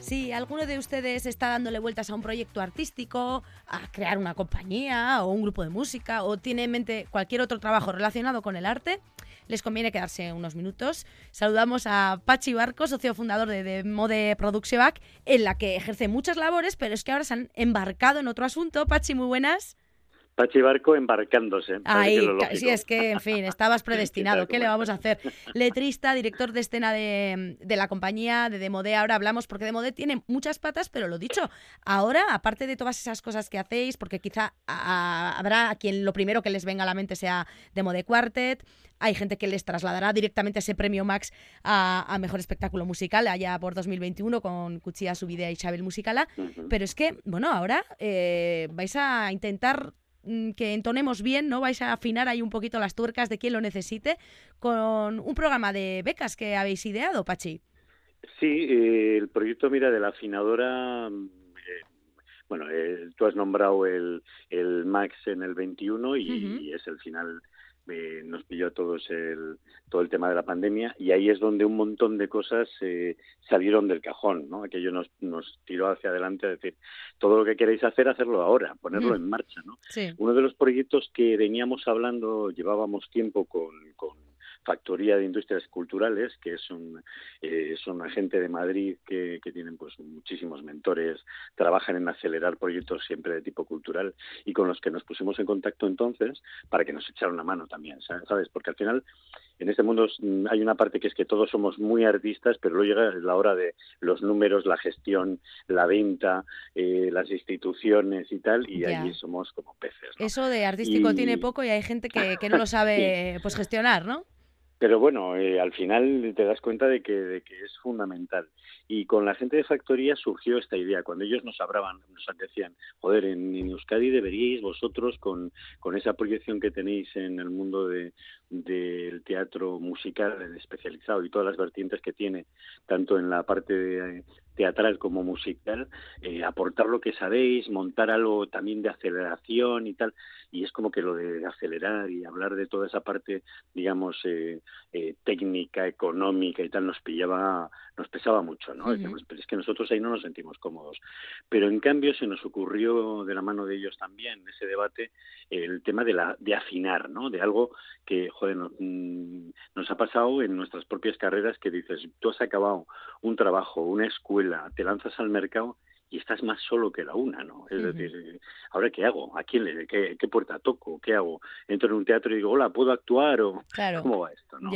Si alguno de ustedes está dándole vueltas a un proyecto artístico, a crear una compañía o un grupo de música, o tiene en mente cualquier otro trabajo relacionado con el arte, les conviene quedarse unos minutos. Saludamos a Pachi Barco, socio fundador de, de Mode Production en la que ejerce muchas labores, pero es que ahora se han embarcado en otro asunto. Pachi, muy buenas. Pachi Barco embarcándose. Ay, sí, es que, en fin, estabas predestinado. ¿Qué le vamos a hacer? Letrista, director de escena de, la compañía, de Demode. Ahora hablamos porque Demode tiene muchas patas, pero lo dicho, ahora, aparte de todas esas cosas que hacéis, porque quizá habrá a quien lo primero que les venga a la mente sea Demode Quartet, hay gente que les trasladará directamente ese premio Max a, Mejor Espectáculo Musical allá por 2021 con Cuchilla Subidea y Xabel Musicala. Pero es que, bueno, ahora eh, vais a intentar que entonemos bien, ¿no? Vais a afinar ahí un poquito las tuercas de quien lo necesite con un programa de becas que habéis ideado, Pachi. Sí, eh, el proyecto, mira, de la afinadora, mm, eh, bueno, eh, tú has nombrado el, el Max en el 21 y es el final eh, nos pilló a todos el, todo el tema de la pandemia y ahí es donde un montón de cosas eh, salieron del cajón, ¿no? Aquello nos, nos tiró hacia adelante a decir, todo lo que queréis hacer, hacerlo ahora, ponerlo mm. en marcha, ¿no? Uno de los proyectos que veníamos hablando, llevábamos tiempo con, con Factoría de Industrias Culturales, que es un, eh, son agente de Madrid que, que, tienen pues muchísimos mentores, trabajan en acelerar proyectos siempre de tipo cultural y con los que nos pusimos en contacto entonces para que nos echaran una mano también, ¿sabes? Porque al final en este mundo mm, hay una parte que es que todos somos muy artistas, pero luego llega la hora de los números, la gestión, la venta, eh, las instituciones y tal, y allí somos como peces. Eso de artístico tiene poco y hay gente que, que no lo sabe pues gestionar, ¿no? Pero bueno, eh, al final te das cuenta de que, de que es fundamental. Y con la gente de factoría surgió esta idea. Cuando ellos nos hablaban, nos decían, joder, en, Euskadi deberíais vosotros, con, con esa proyección que tenéis en el mundo de, del teatro musical especializado y todas las vertientes que tiene, tanto en la parte de, teatral como musical, eh, aportar lo que sabéis, montar algo también de aceleración y tal, y es como que lo de acelerar y hablar de toda esa parte, digamos, eh, eh, técnica, económica y tal, nos pillaba, nos pesaba mucho, ¿no? pero es que nosotros ahí no nos sentimos cómodos. Pero en cambio se nos ocurrió de la mano de ellos también, ese debate, el tema de, la, de afinar, ¿no? De algo que, joder, mm, nos ha pasado en nuestras propias carreras que dices, tú has acabado un trabajo, una escuela, te lanzas al mercado y estás más solo que la una, ¿no? Es decir, ¿ahora qué hago? ¿A quién le, qué, qué, puerta toco? ¿Qué hago? Entro en un teatro y digo, hola, ¿puedo actuar? o ¿Cómo va esto? ¿no?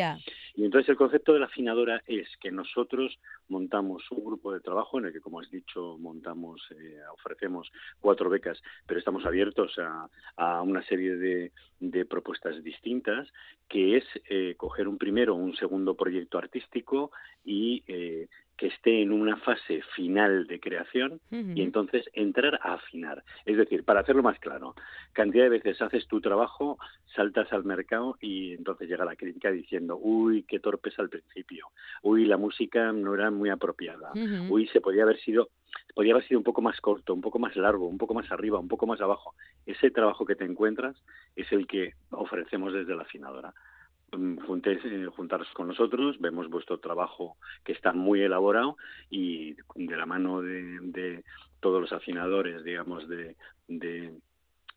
Y entonces el concepto de la afinadora es que nosotros montamos un grupo de trabajo en el que, como has dicho, montamos, eh, ofrecemos cuatro becas, pero estamos abiertos a, a una serie de, de, propuestas distintas, que es eh, coger un primero, un segundo proyecto artístico y eh, que esté en una fase final de creación y entonces entrar a afinar. Es decir, para hacerlo más claro, cantidad de veces haces tu trabajo, saltas al mercado y entonces llega la crítica diciendo, uy, qué torpes al principio, uy, la música no era muy apropiada, uy, se podía haber sido podría haber sido un poco más corto, un poco más largo, un poco más arriba, un poco más abajo. Ese trabajo que te encuentras es el que ofrecemos desde la afinadora. Mm, juntéis, eh, juntaros con nosotros, vemos vuestro trabajo que está muy elaborado y de la mano de, todos los afinadores, digamos, de, de,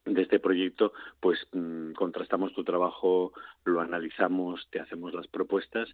este proyecto, pues mm, contrastamos tu trabajo, lo analizamos, te hacemos las propuestas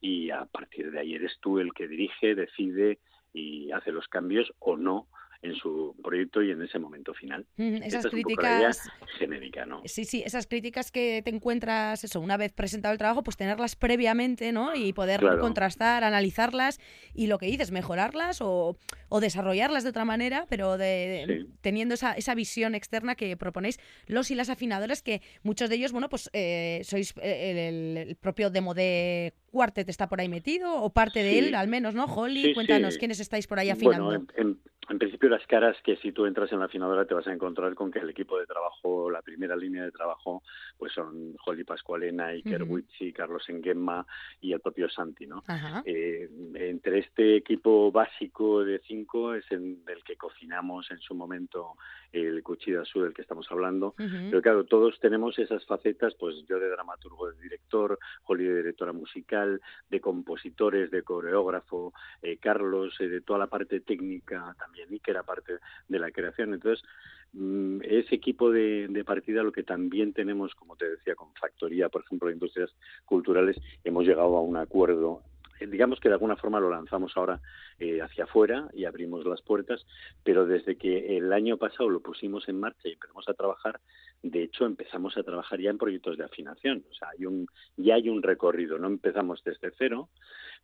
y a partir de ahí eres tú el que dirige, decide y hace los cambios o no en su proyecto y en ese momento final. esas críticas genérica, ¿no? Sí, sí, esas críticas que te encuentras eso una vez presentado el trabajo, pues tenerlas previamente, ¿no? Y poder contrastar, analizarlas y lo que dices, mejorarlas o, o desarrollarlas de otra manera, pero de, teniendo esa, esa visión externa que proponéis los y las afinadoras que muchos de ellos, bueno, pues eh, sois eh, el, propio demo de Quartet está por ahí metido o parte de él, al menos, ¿no? Holly, cuéntanos quiénes estáis por ahí afinando. Bueno, en principio las caras que si tú entras en la afinadora te vas a encontrar con que el equipo de trabajo, la primera línea de trabajo, pues son Holly Pascualena, Iker uh Carlos Engemma y el propio Santi, ¿no? Eh, entre este equipo básico de cinco es en el que cocinamos en su momento el Cuchillo Azul del que estamos hablando, pero claro, todos tenemos esas facetas, pues yo de dramaturgo, de director, Holly de directora musical, de compositores, de coreógrafo, eh, Carlos, eh, de toda la parte técnica también y que era parte de la creación. Entonces, mm, ese equipo de, de, partida, lo que también tenemos, como te decía, con Factoría, por ejemplo, de Industrias Culturales, hemos llegado a un acuerdo eh, digamos que de alguna forma lo lanzamos ahora eh, hacia afuera y abrimos las puertas, pero desde que el año pasado lo pusimos en marcha y empezamos a trabajar, de hecho empezamos a trabajar ya en proyectos de afinación, o sea, hay un, ya hay un recorrido, no empezamos desde cero,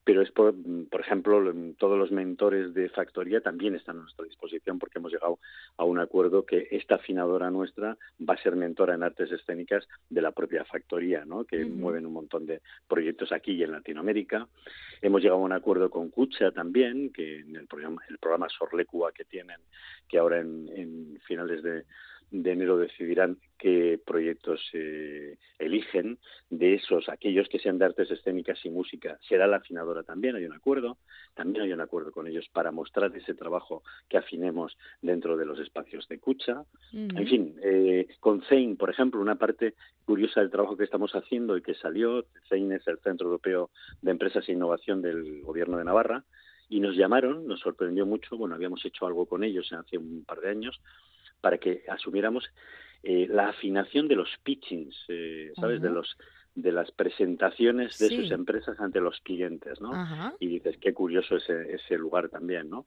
pero es por, por ejemplo, todos los mentores de factoría también están a nuestra disposición porque hemos llegado a un acuerdo que esta afinadora nuestra va a ser mentora en artes escénicas de la propia factoría, ¿no? que mueven un montón de proyectos aquí y en Latinoamérica. Hemos llegado a un acuerdo con Cucha también, que en el programa, el programa Sorlecua que tienen, que ahora en finales de, de enero decidirán qué proyectos se eligen. De esos, aquellos que sean de artes escénicas y música, será la afinadora también, hay un acuerdo. También hay un acuerdo con ellos para mostrar ese trabajo que afinemos dentro de los espacios de escucha. En fin, eh, con CEIN, por ejemplo, una parte curiosa del trabajo que estamos haciendo y que salió, CEIN es el Centro Europeo de Empresas e Innovación del Gobierno de Navarra, y nos llamaron, nos sorprendió mucho, bueno, habíamos hecho algo con ellos hace un par de años, para que asumiéramos eh, la afinación de los pitchings, eh, ¿sabes? De los de las presentaciones de sus empresas ante los clientes, ¿no? Y dices, qué curioso ese, ese lugar también, ¿no?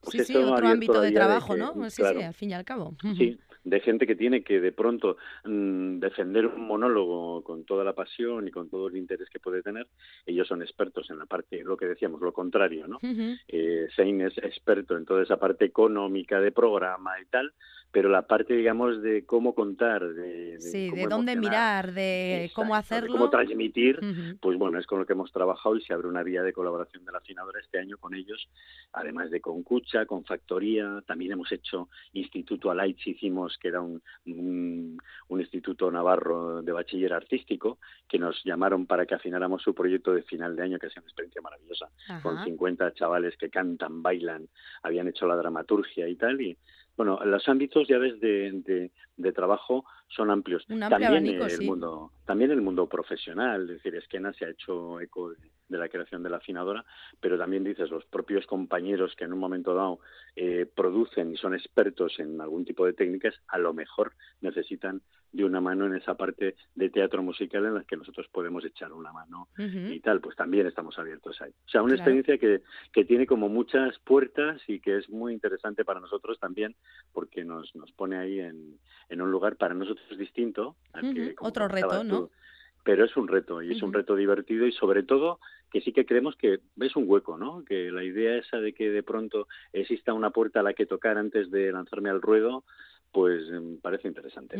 Pues sí, sí, otro ámbito de trabajo, ¿no? Sí, sí, al fin y al cabo. Sí, de gente que tiene que de pronto mm, defender un monólogo con toda la pasión y con todo el interés que puede tener. Ellos son expertos en la parte, lo que decíamos, lo contrario, ¿no? eh, es experto en toda esa parte económica de programa y tal, pero la parte, digamos, de cómo contar, de, sí, de dónde mirar, de cómo hacerlo, de cómo transmitir, pues bueno, es con lo que hemos trabajado y se abre una vía de colaboración de la afinadora este año con ellos, además de con Cucha, con Factoría, también hemos hecho Instituto Alaich, hicimos que era un, un, instituto navarro de bachiller artístico, que nos llamaron para que afináramos su proyecto de final de año, que ha sido una experiencia maravillosa, con 50 chavales que cantan, bailan, habían hecho la dramaturgia y tal, y bueno, los ámbitos ya ves de, de, trabajo son amplios. también el mundo, también el mundo profesional, es decir, Esquena se ha hecho eco de, la creación de la afinadora, pero también dices los propios compañeros que en un momento dado eh, producen y son expertos en algún tipo de técnicas, a lo mejor necesitan de una mano en esa parte de teatro musical en la que nosotros podemos echar una mano y tal, pues también estamos abiertos ahí. O sea, una experiencia que, que tiene como muchas puertas y que es muy interesante para nosotros también porque nos, nos pone ahí en, en un lugar para nosotros distinto. Otro reto, ¿no? pero es un reto y es un reto divertido y sobre todo que sí que creemos que es un hueco, ¿no? Que la idea esa de que de pronto exista una puerta a la que tocar antes de lanzarme al ruedo, pues me em, parece interesante.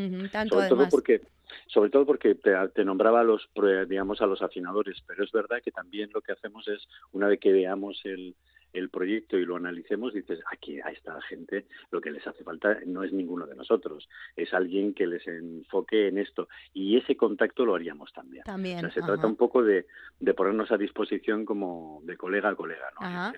sobre todo porque sobre todo porque te, nombraba a los digamos a los afinadores, pero es verdad que también lo que hacemos es una vez que veamos el el proyecto y lo analicemos, dices, aquí a esta gente lo que les hace falta no es ninguno de nosotros, es alguien que les enfoque en esto. Y ese contacto lo haríamos también. También. se trata un poco de, de, ponernos a disposición como de colega a colega, ¿no?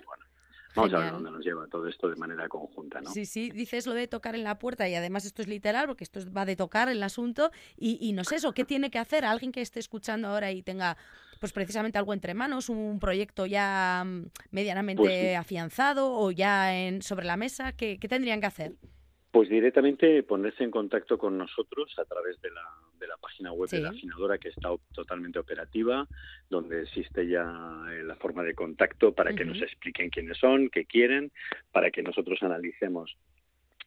Vamos a ver dónde nos lleva todo esto de manera conjunta, ¿no? Sí, sí, dices lo de tocar en la puerta y además esto es literal porque esto va de tocar el asunto y, y no sé eso, ¿qué tiene que hacer alguien que esté escuchando ahora y tenga pues precisamente algo entre manos, un proyecto ya mm, medianamente pues afianzado o ya en, sobre la mesa? ¿Qué, tendrían que hacer? Pues directamente ponerse en contacto con nosotros a través de la, de la página web de la afinadora que está totalmente operativa, donde existe ya eh, la forma de contacto para que nos expliquen quiénes son, qué quieren, para que nosotros analicemos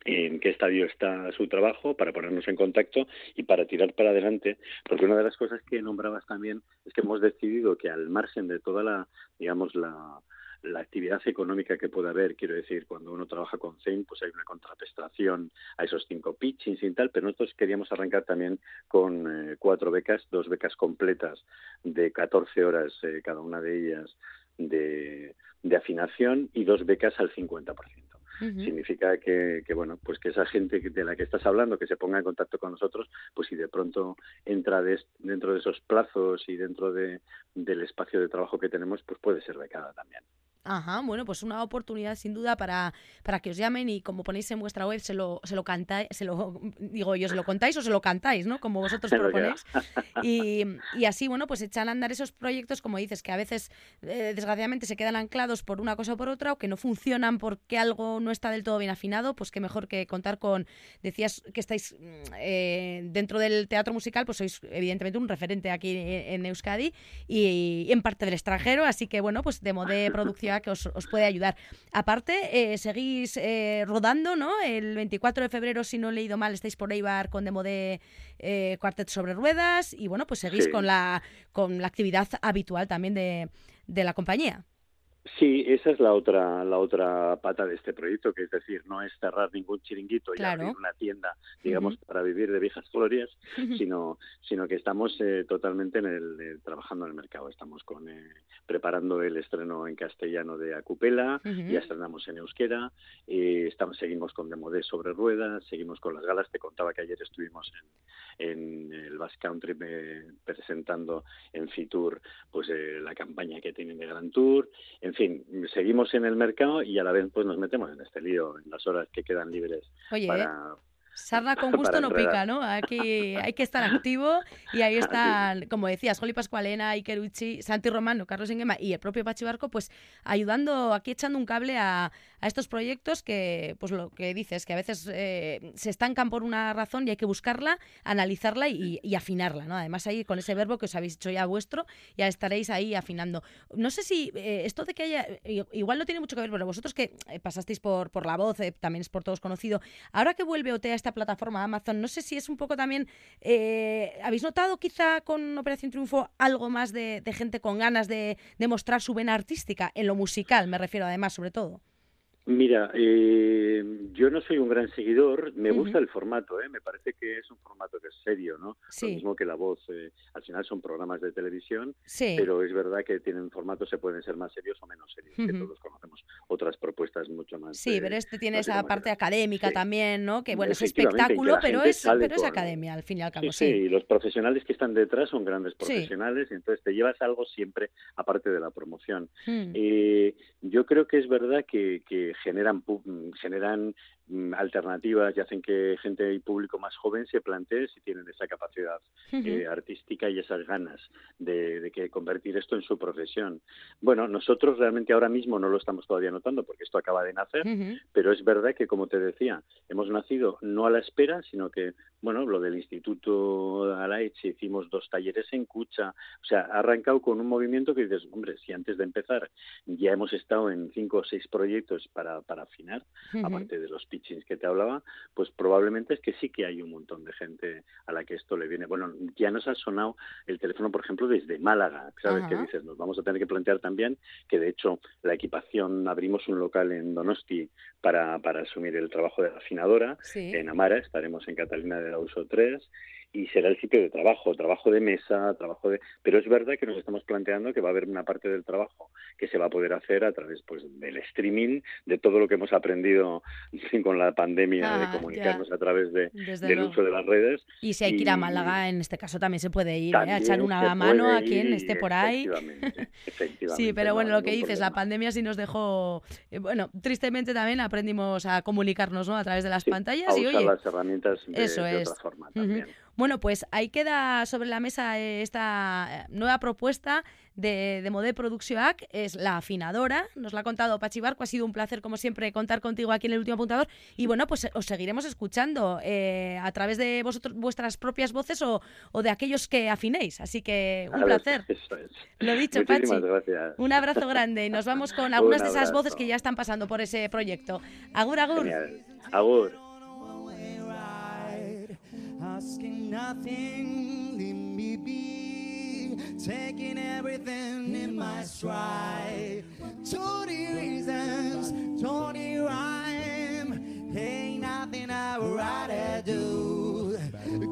en qué estadio está su trabajo para ponernos en contacto y para tirar para adelante, porque una de las cosas que nombrabas también es que hemos decidido que al margen de toda la, digamos, la, la actividad económica que puede haber, quiero decir, cuando uno trabaja con Zen, pues hay una contraprestación a esos cinco pitchings y tal, pero nosotros queríamos arrancar también con eh, cuatro becas, dos becas completas de 14 horas eh, cada una de ellas de, de afinación y dos becas al 50%. Significa que, bueno, pues que esa gente de la que estás hablando, que se ponga en contacto con nosotros, pues si de pronto entra dentro de esos plazos y dentro de, del espacio de trabajo que tenemos, pues puede ser becada también. Ajá, bueno, pues una oportunidad sin duda para, para que os llamen y como ponéis en vuestra web se lo, se lo cantáis, se lo digo yo, se lo contáis o se lo cantáis, ¿no? Como vosotros proponéis. Y, y, así, bueno, pues echan a andar esos proyectos, como dices, que a veces eh, desgraciadamente se quedan anclados por una cosa o por otra o que no funcionan porque algo no está del todo bien afinado, pues qué mejor que contar con, decías que estáis mm, eh, dentro del teatro musical, pues sois evidentemente un referente aquí en, Euskadi y, y en parte del extranjero, así que bueno, pues de modo de producción que os, puede ayudar. Aparte, eh, seguís eh, rodando, ¿no? El 24 de febrero, si no he leído mal, estáis por Eibar con Demo de eh, Cuartet sobre Ruedas y bueno, pues seguís con, la, con la actividad habitual también de, de la compañía. Sí, esa es la otra la otra pata de este proyecto, que es decir, no es cerrar ningún chiringuito y abrir una tienda, digamos, para vivir de viejas glorias, sino sino que estamos eh, totalmente en el eh, trabajando en el mercado. Estamos con eh, preparando el estreno en castellano de Acupela, ya estrenamos en euskera, estamos seguimos con Demodé sobre ruedas, seguimos con las galas. Te contaba que ayer estuvimos en, en el Basque Country presentando en Fitur pues la campaña que tienen de Gran Tour. En fin, seguimos en el mercado y a la vez pues nos metemos en este lío en las horas que quedan libres para, Sarna con gusto no pica, ¿no? Aquí hay que estar activo y ahí están, como decías, Joli Pascualena, Iker Uchi, Santi Romano, Carlos Enguema y el propio Pachi Barco, pues ayudando, aquí echando un cable a, estos proyectos que, pues lo que dices, que a veces eh, se estancan por una razón y hay que buscarla, analizarla y, afinarla, ¿no? Además ahí con ese verbo que os habéis hecho ya vuestro, ya estaréis ahí afinando. No sé si eh, esto de que haya, igual no tiene mucho que ver, pero vosotros que eh, pasasteis por, por la voz, también es por todos conocido, ahora que vuelve OT a esta plataforma Amazon. No sé si es un poco también, ¿habéis notado quizá con Operación Triunfo algo más de, gente con ganas de, de mostrar su vena artística en lo musical, me refiero además, sobre todo? Mira, eh, yo no soy un gran seguidor, me gusta el formato, ¿eh? me parece que es un formato que es serio, ¿no? Lo mismo que la voz, eh, al final son programas de televisión, pero es verdad que tienen formatos, se pueden ser más serios o menos serios, que todos conocemos otras propuestas mucho más. Sí, pero este tiene esa parte académica también, ¿no? Que bueno, es espectáculo, pero es, pero es academia, al fin y al cabo. Sí, sí, y los profesionales que están detrás son grandes profesionales, y entonces te llevas algo siempre aparte de la promoción. Hmm. yo creo que es verdad que, que generan, generan alternativas y hacen que gente y público más joven se plantee si tienen esa capacidad eh, artística y esas ganas de, que convertir esto en su profesión. Bueno, nosotros realmente ahora mismo no lo estamos todavía notando porque esto acaba de nacer, pero es verdad que, como te decía, hemos nacido no a la espera, sino que, bueno, lo del Instituto Alaich hicimos dos talleres en Cucha, o sea, ha arrancado con un movimiento que dices, hombre, si antes de empezar ya hemos estado en cinco o seis proyectos para, para afinar, aparte de los pitchings que te hablaba, pues probablemente es que sí que hay un montón de gente a la que esto le viene. Bueno, ya nos ha sonado el teléfono, por ejemplo, desde Málaga, ¿sabes qué dices? Nos vamos a tener que plantear también que, de hecho, la equipación, abrimos un local en Donosti para, para asumir el trabajo de la afinadora, en Amara, estaremos en Catalina de la Uso 3, y será el sitio de trabajo, trabajo de mesa, trabajo de... Pero es verdad que nos estamos planteando que va a haber una parte del trabajo que se va a poder hacer a través pues del streaming, de todo lo que hemos aprendido con la pandemia, de ah, comunicarnos a través de, del uso de las redes. Y si hay que ir a Málaga, en este caso también se puede ir, ¿eh? a echar una mano a quien esté por ahí. sí, pero bueno, lo que dices, la pandemia sí nos dejó... Eh, bueno, tristemente también aprendimos a comunicarnos ¿no? a través de las pantallas. y oye, las herramientas de, eso es. otra forma también. Bueno, pues ahí queda sobre la mesa esta eh, nueva propuesta de, de Modé Produccióac, es la afinadora, nos la ha contado Pachi Barco, ha sido un placer como siempre contar contigo aquí en el último apuntador y bueno, pues os seguiremos escuchando eh, a través de vosotros, vuestras propias voces o, de aquellos que afinéis, así que un placer. Lo dicho, Pachi. Un abrazo grande y nos vamos con algunas de esas voces que ya están pasando por ese proyecto. Agur, agur. Agur. Asking nothing, leave me be, taking everything in my stride. Twenty reasons, twenty rhyme, ain't nothing I would rather do.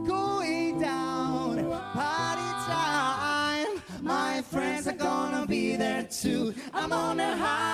Going down, party time, my friends are gonna be there too. I'm on a high.